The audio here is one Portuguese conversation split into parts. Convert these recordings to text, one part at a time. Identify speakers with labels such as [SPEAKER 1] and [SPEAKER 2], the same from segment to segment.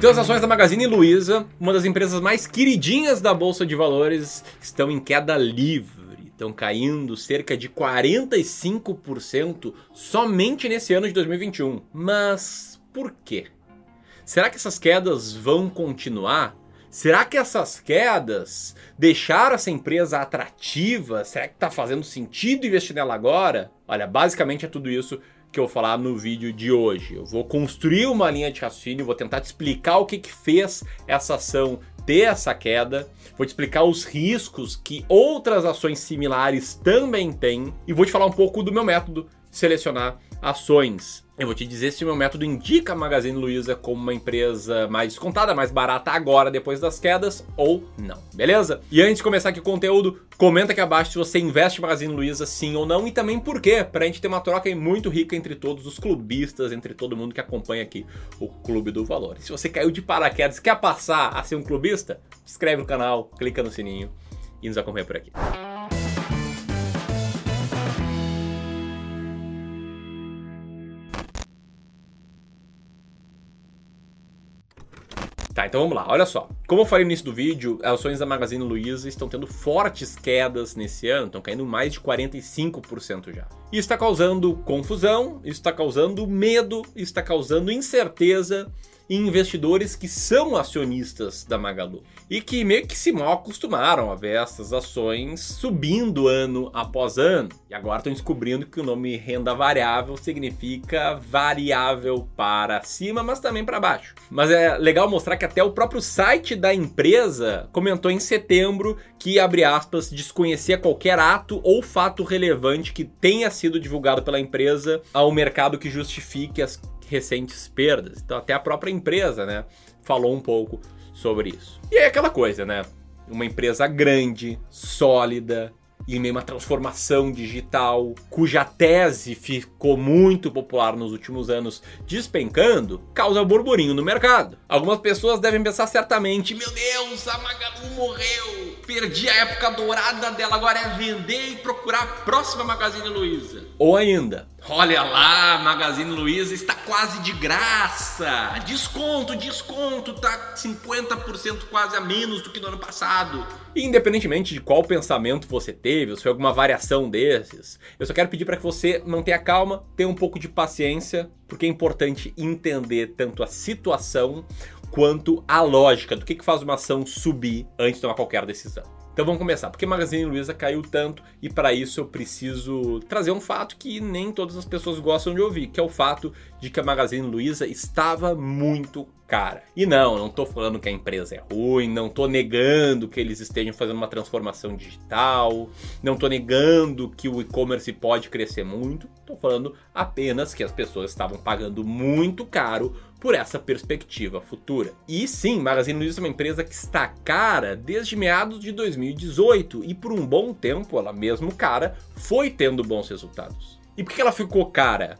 [SPEAKER 1] Então as ações da Magazine Luiza, uma das empresas mais queridinhas da bolsa de valores, estão em queda livre. Estão caindo cerca de 45% somente nesse ano de 2021. Mas por quê? Será que essas quedas vão continuar? Será que essas quedas deixaram essa empresa atrativa? Será que está fazendo sentido investir nela agora? Olha, basicamente é tudo isso que eu vou falar no vídeo de hoje. Eu vou construir uma linha de raciocínio, vou tentar te explicar o que, que fez essa ação ter essa queda, vou te explicar os riscos que outras ações similares também têm e vou te falar um pouco do meu método selecionar ações. Eu vou te dizer se o meu método indica a Magazine Luiza como uma empresa mais descontada, mais barata agora, depois das quedas, ou não, beleza? E antes de começar aqui o conteúdo, comenta aqui abaixo se você investe em Magazine Luiza sim ou não, e também por quê, pra gente ter uma troca muito rica entre todos os clubistas, entre todo mundo que acompanha aqui o Clube do Valor. E se você caiu de paraquedas e quer passar a ser um clubista, se inscreve no canal, clica no sininho e nos acompanha por aqui. Tá, então vamos lá, olha só. Como eu falei no início do vídeo, as ações da Magazine Luiza estão tendo fortes quedas nesse ano, estão caindo mais de 45% já. Isso está causando confusão, isso está causando medo, isso está causando incerteza e investidores que são acionistas da Magalu e que meio que se mal acostumaram a ver essas ações subindo ano após ano. E agora estão descobrindo que o nome renda variável significa variável para cima, mas também para baixo. Mas é legal mostrar que até o próprio site da empresa comentou em setembro que, abre aspas, desconhecia qualquer ato ou fato relevante que tenha sido divulgado pela empresa ao mercado que justifique as recentes perdas. Então até a própria empresa, né, falou um pouco sobre isso. E é aquela coisa, né? Uma empresa grande, sólida, em meio a uma transformação digital, cuja tese ficou muito popular nos últimos anos, despencando, causa burburinho no mercado. Algumas pessoas devem pensar certamente: meu Deus, a Magalu morreu, perdi a época dourada dela, agora é vender e procurar a próxima Magazine Luiza. Ou ainda, Olha lá, Magazine Luiza está quase de graça. Desconto, desconto, tá 50% quase a menos do que no ano passado. Independentemente de qual pensamento você teve, ou se foi alguma variação desses, eu só quero pedir para que você mantenha calma, tenha um pouco de paciência, porque é importante entender tanto a situação quanto a lógica do que, que faz uma ação subir antes de tomar qualquer decisão. Então vamos começar. Porque Magazine Luiza caiu tanto e para isso eu preciso trazer um fato que nem todas as pessoas gostam de ouvir, que é o fato de que a Magazine Luiza estava muito cara. E não, não tô falando que a empresa é ruim, não tô negando que eles estejam fazendo uma transformação digital, não tô negando que o e-commerce pode crescer muito, tô falando apenas que as pessoas estavam pagando muito caro por essa perspectiva futura. E sim, Magazine Luiza é uma empresa que está cara desde meados de 2018 e por um bom tempo ela mesmo cara foi tendo bons resultados. E por que ela ficou cara?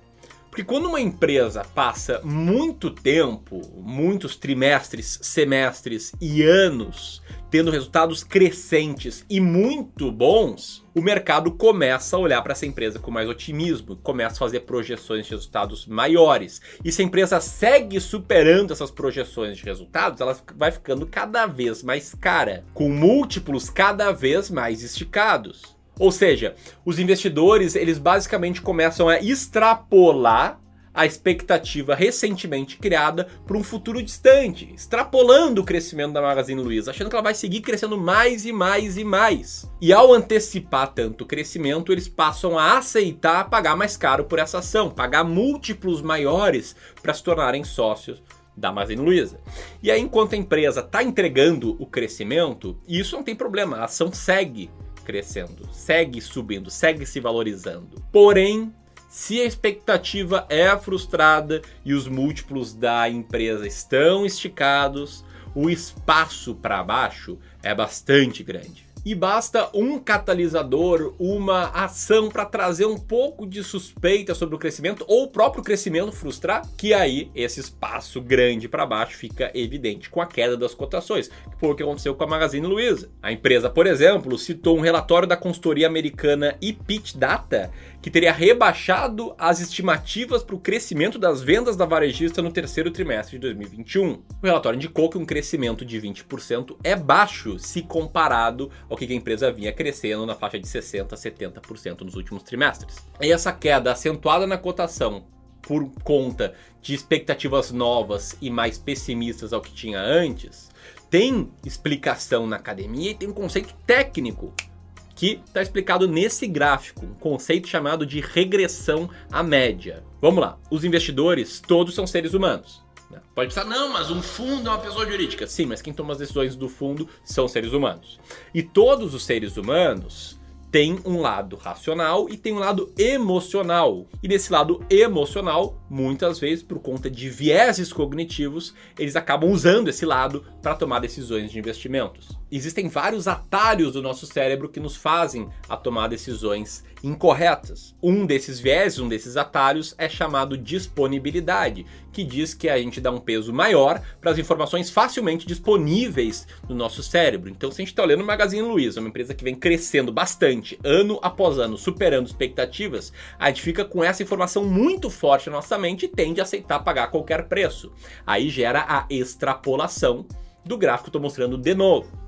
[SPEAKER 1] Porque quando uma empresa passa muito tempo, muitos trimestres, semestres e anos tendo resultados crescentes e muito bons, o mercado começa a olhar para essa empresa com mais otimismo, começa a fazer projeções de resultados maiores. E se a empresa segue superando essas projeções de resultados, ela vai ficando cada vez mais cara, com múltiplos cada vez mais esticados. Ou seja, os investidores, eles basicamente começam a extrapolar a expectativa recentemente criada para um futuro distante, extrapolando o crescimento da Magazine Luiza, achando que ela vai seguir crescendo mais e mais e mais. E ao antecipar tanto o crescimento, eles passam a aceitar pagar mais caro por essa ação, pagar múltiplos maiores para se tornarem sócios da Magazine Luiza. E aí, enquanto a empresa está entregando o crescimento, isso não tem problema, a ação segue crescendo, segue subindo, segue se valorizando. Porém, se a expectativa é frustrada e os múltiplos da empresa estão esticados, o espaço para baixo é bastante grande. E basta um catalisador, uma ação para trazer um pouco de suspeita sobre o crescimento ou o próprio crescimento frustrar, que aí esse espaço grande para baixo fica evidente com a queda das cotações, que foi o que aconteceu com a Magazine Luiza. A empresa, por exemplo, citou um relatório da consultoria americana ePitch Data que teria rebaixado as estimativas para o crescimento das vendas da varejista no terceiro trimestre de 2021. O relatório indicou que um crescimento de 20% é baixo se comparado ao que a empresa vinha crescendo na faixa de 60% a 70% nos últimos trimestres. E essa queda acentuada na cotação por conta de expectativas novas e mais pessimistas ao que tinha antes, tem explicação na academia e tem um conceito técnico que está explicado nesse gráfico, um conceito chamado de regressão à média. Vamos lá, os investidores todos são seres humanos. Né? Pode pensar, não, mas um fundo é uma pessoa jurídica. Sim, mas quem toma as decisões do fundo são seres humanos. E todos os seres humanos tem um lado racional e tem um lado emocional. E nesse lado emocional, muitas vezes por conta de vieses cognitivos, eles acabam usando esse lado para tomar decisões de investimentos. Existem vários atalhos do nosso cérebro que nos fazem a tomar decisões incorretas. Um desses vieses, um desses atalhos é chamado disponibilidade, que diz que a gente dá um peso maior para as informações facilmente disponíveis no nosso cérebro. Então, se a gente está olhando o Magazine Luiza, uma empresa que vem crescendo bastante, ano após ano, superando expectativas, a gente fica com essa informação muito forte na nossa tende a aceitar pagar qualquer preço. Aí gera a extrapolação do gráfico que estou mostrando de novo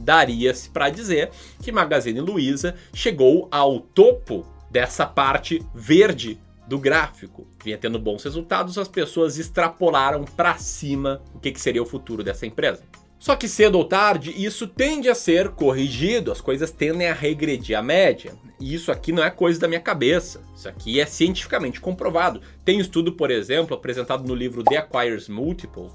[SPEAKER 1] daria-se para dizer que Magazine Luiza chegou ao topo dessa parte verde do gráfico. Vinha tendo bons resultados, as pessoas extrapolaram para cima o que, que seria o futuro dessa empresa. Só que cedo ou tarde isso tende a ser corrigido, as coisas tendem a regredir à média. E isso aqui não é coisa da minha cabeça, isso aqui é cientificamente comprovado. Tem um estudo, por exemplo, apresentado no livro The Acquires Multiple,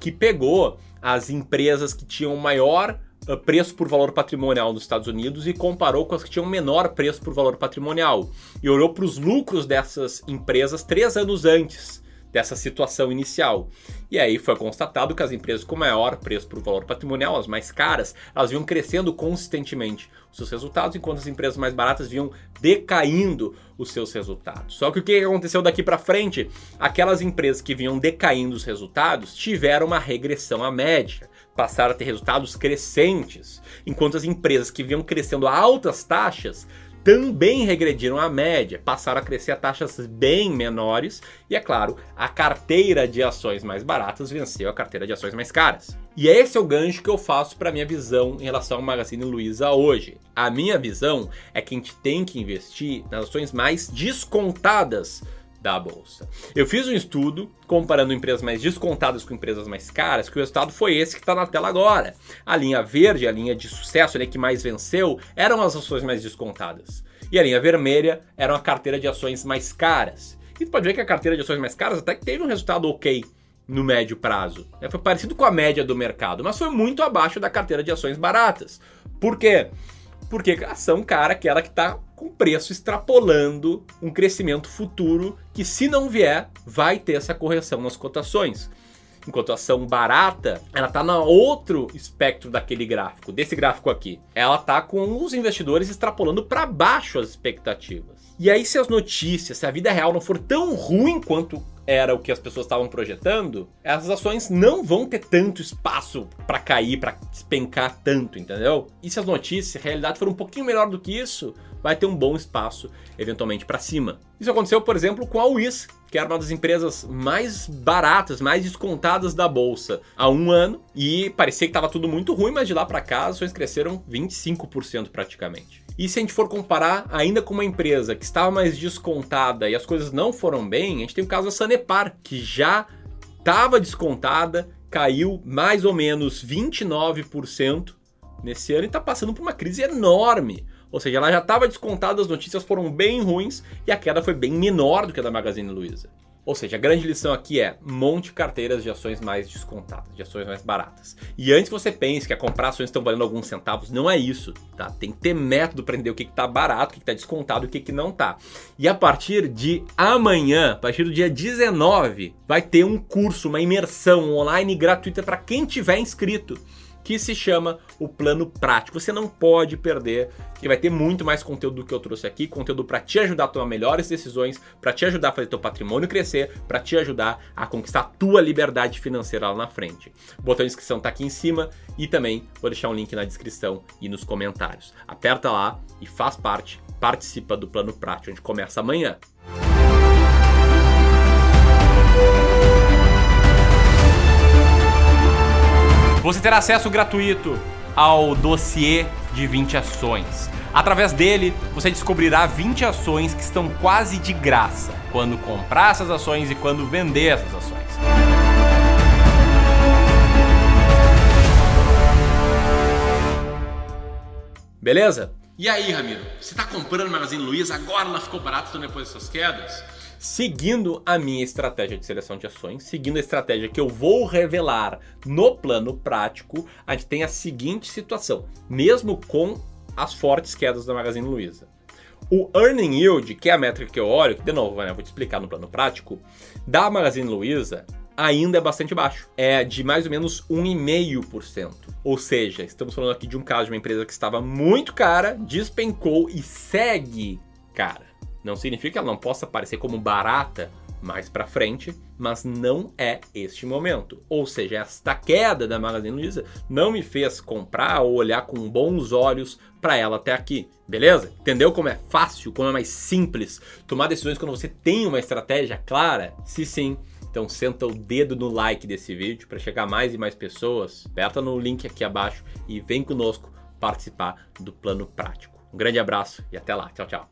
[SPEAKER 1] que pegou as empresas que tinham maior ah, preço por valor patrimonial nos Estados Unidos e comparou com as que tinham menor preço por valor patrimonial. E olhou para os lucros dessas empresas três anos antes dessa situação inicial. E aí foi constatado que as empresas com maior preço por valor patrimonial, as mais caras, elas vinham crescendo consistentemente os seus resultados, enquanto as empresas mais baratas vinham decaindo os seus resultados. Só que o que aconteceu daqui para frente? Aquelas empresas que vinham decaindo os resultados tiveram uma regressão à média passaram a ter resultados crescentes, enquanto as empresas que vinham crescendo a altas taxas também regrediram à média, passaram a crescer a taxas bem menores e, é claro, a carteira de ações mais baratas venceu a carteira de ações mais caras. E esse é o gancho que eu faço para minha visão em relação ao Magazine Luiza hoje. A minha visão é que a gente tem que investir nas ações mais descontadas da bolsa. Eu fiz um estudo comparando empresas mais descontadas com empresas mais caras, que o resultado foi esse que está na tela agora. A linha verde, a linha de sucesso, a que mais venceu, eram as ações mais descontadas. E a linha vermelha era a carteira de ações mais caras. E tu pode ver que a carteira de ações mais caras até que teve um resultado ok no médio prazo. É, foi parecido com a média do mercado, mas foi muito abaixo da carteira de ações baratas. Por quê? Porque a ação cara, aquela que está com preço extrapolando um crescimento futuro que, se não vier, vai ter essa correção nas cotações. Enquanto a ação barata, ela está no outro espectro daquele gráfico, desse gráfico aqui. Ela está com os investidores extrapolando para baixo as expectativas. E aí, se as notícias, se a vida real não for tão ruim quanto era o que as pessoas estavam projetando, essas ações não vão ter tanto espaço para cair, para despencar tanto, entendeu? E se as notícias, se a realidade for um pouquinho melhor do que isso, vai ter um bom espaço eventualmente para cima. Isso aconteceu, por exemplo, com a Wiz, que era uma das empresas mais baratas, mais descontadas da bolsa há um ano e parecia que estava tudo muito ruim, mas de lá para cá as ações cresceram 25% praticamente. E se a gente for comparar ainda com uma empresa que estava mais descontada e as coisas não foram bem, a gente tem o caso da Sanepar, que já estava descontada, caiu mais ou menos 29% nesse ano e está passando por uma crise enorme. Ou seja, ela já estava descontada, as notícias foram bem ruins e a queda foi bem menor do que a da Magazine Luiza. Ou seja, a grande lição aqui é monte carteiras de ações mais descontadas, de ações mais baratas. E antes você pense que a comprar ações estão valendo alguns centavos, não é isso, tá? Tem que ter método para entender o que está barato, o que está descontado o que, que não está. E a partir de amanhã, a partir do dia 19, vai ter um curso, uma imersão online gratuita para quem tiver inscrito que se chama o plano prático. Você não pode perder, que vai ter muito mais conteúdo do que eu trouxe aqui, conteúdo para te ajudar a tomar melhores decisões, para te ajudar a fazer teu patrimônio crescer, para te ajudar a conquistar a tua liberdade financeira lá na frente. O botão de inscrição está aqui em cima e também vou deixar um link na descrição e nos comentários. Aperta lá e faz parte, participa do plano prático. A gente começa amanhã. Terá acesso gratuito ao dossiê de 20 ações. Através dele, você descobrirá 20 ações que estão quase de graça quando comprar essas ações e quando vender essas ações. Beleza? E aí, Ramiro? Você está comprando Magazine Luiza? Agora ela ficou barata depois dessas quedas? Seguindo a minha estratégia de seleção de ações, seguindo a estratégia que eu vou revelar no plano prático, a gente tem a seguinte situação, mesmo com as fortes quedas da Magazine Luiza. O earning yield, que é a métrica que eu olho, que de novo, né, vou te explicar no plano prático, da Magazine Luiza ainda é bastante baixo. É de mais ou menos 1,5%. Ou seja, estamos falando aqui de um caso de uma empresa que estava muito cara, despencou e segue cara. Não significa que ela não possa parecer como barata mais para frente, mas não é este momento. Ou seja, esta queda da Magazine Luiza não me fez comprar ou olhar com bons olhos para ela até aqui, beleza? Entendeu como é fácil, como é mais simples tomar decisões quando você tem uma estratégia clara? Se sim, então senta o dedo no like desse vídeo para chegar mais e mais pessoas. Aperta no link aqui abaixo e vem conosco participar do plano prático. Um grande abraço e até lá. Tchau, tchau.